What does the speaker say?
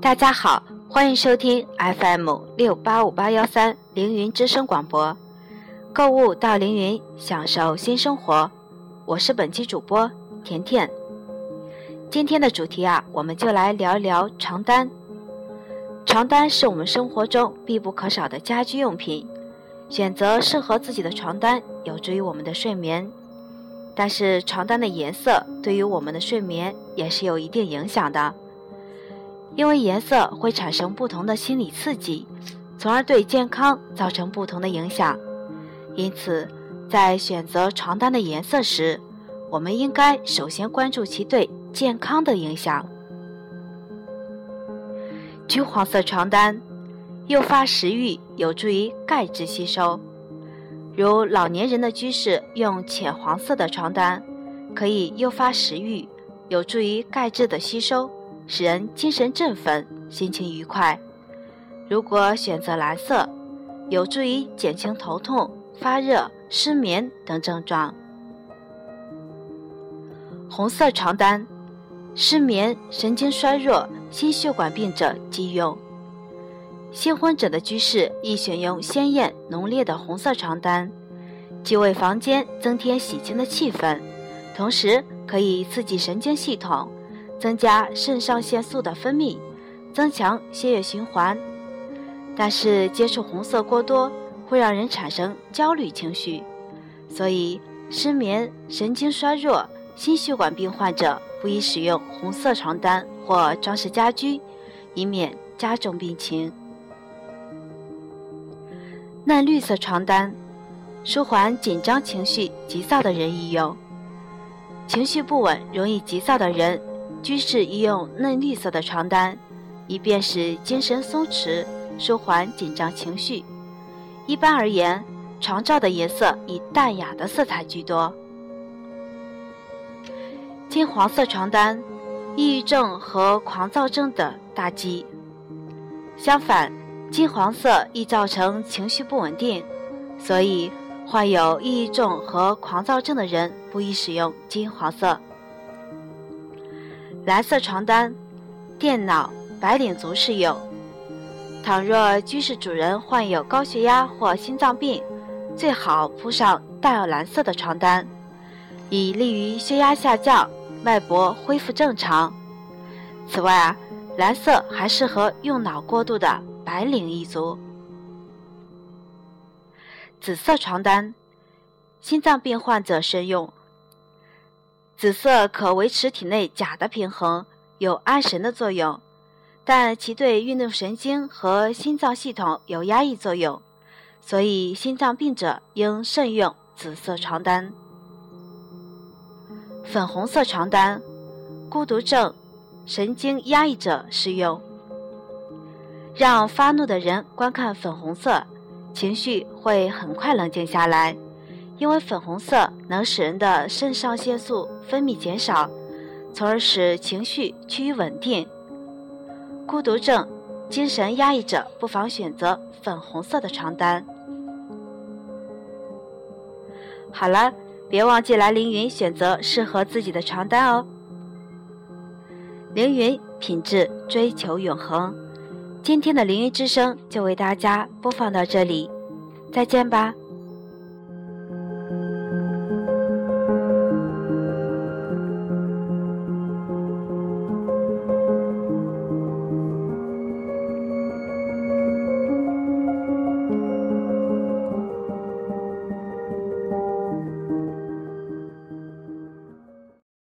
大家好，欢迎收听 FM 六八五八幺三凌云之声广播，购物到凌云，享受新生活。我是本期主播甜甜。今天的主题啊，我们就来聊一聊床单。床单是我们生活中必不可少的家居用品，选择适合自己的床单有助于我们的睡眠。但是床单的颜色对于我们的睡眠也是有一定影响的，因为颜色会产生不同的心理刺激，从而对健康造成不同的影响。因此，在选择床单的颜色时，我们应该首先关注其对健康的影响。橘黄色床单诱发食欲，有助于钙质吸收。如老年人的居室用浅黄色的床单，可以诱发食欲，有助于钙质的吸收，使人精神振奋、心情愉快。如果选择蓝色，有助于减轻头痛、发热、失眠等症状。红色床单，失眠、神经衰弱、心血管病者忌用。新婚者的居室宜选用鲜艳浓烈的红色床单，既为房间增添喜庆的气氛，同时可以刺激神经系统，增加肾上腺素的分泌，增强血液循环。但是接触红色过多会让人产生焦虑情绪，所以失眠、神经衰弱、心血管病患者不宜使用红色床单或装饰家居，以免加重病情。嫩绿色床单，舒缓紧张情绪、急躁的人宜用。情绪不稳、容易急躁的人，居室宜用嫩绿色的床单，以便使精神松弛，舒缓紧张情绪。一般而言，床罩的颜色以淡雅的色彩居多。金黄色床单，抑郁症和狂躁症的大忌。相反。金黄色易造成情绪不稳定，所以患有抑郁症和狂躁症的人不宜使用金黄色。蓝色床单，电脑、白领族适用。倘若居室主人患有高血压或心脏病，最好铺上带有蓝色的床单，以利于血压下降、脉搏恢复正常。此外啊，蓝色还适合用脑过度的。白领一族，紫色床单，心脏病患者慎用。紫色可维持体内钾的平衡，有安神的作用，但其对运动神经和心脏系统有压抑作用，所以心脏病者应慎用紫色床单。粉红色床单，孤独症、神经压抑者适用。让发怒的人观看粉红色，情绪会很快冷静下来，因为粉红色能使人的肾上腺素分泌减少，从而使情绪趋于稳定。孤独症、精神压抑者不妨选择粉红色的床单。好了，别忘记来凌云选择适合自己的床单哦。凌云品质追求永恒。今天的灵云之声就为大家播放到这里，再见吧。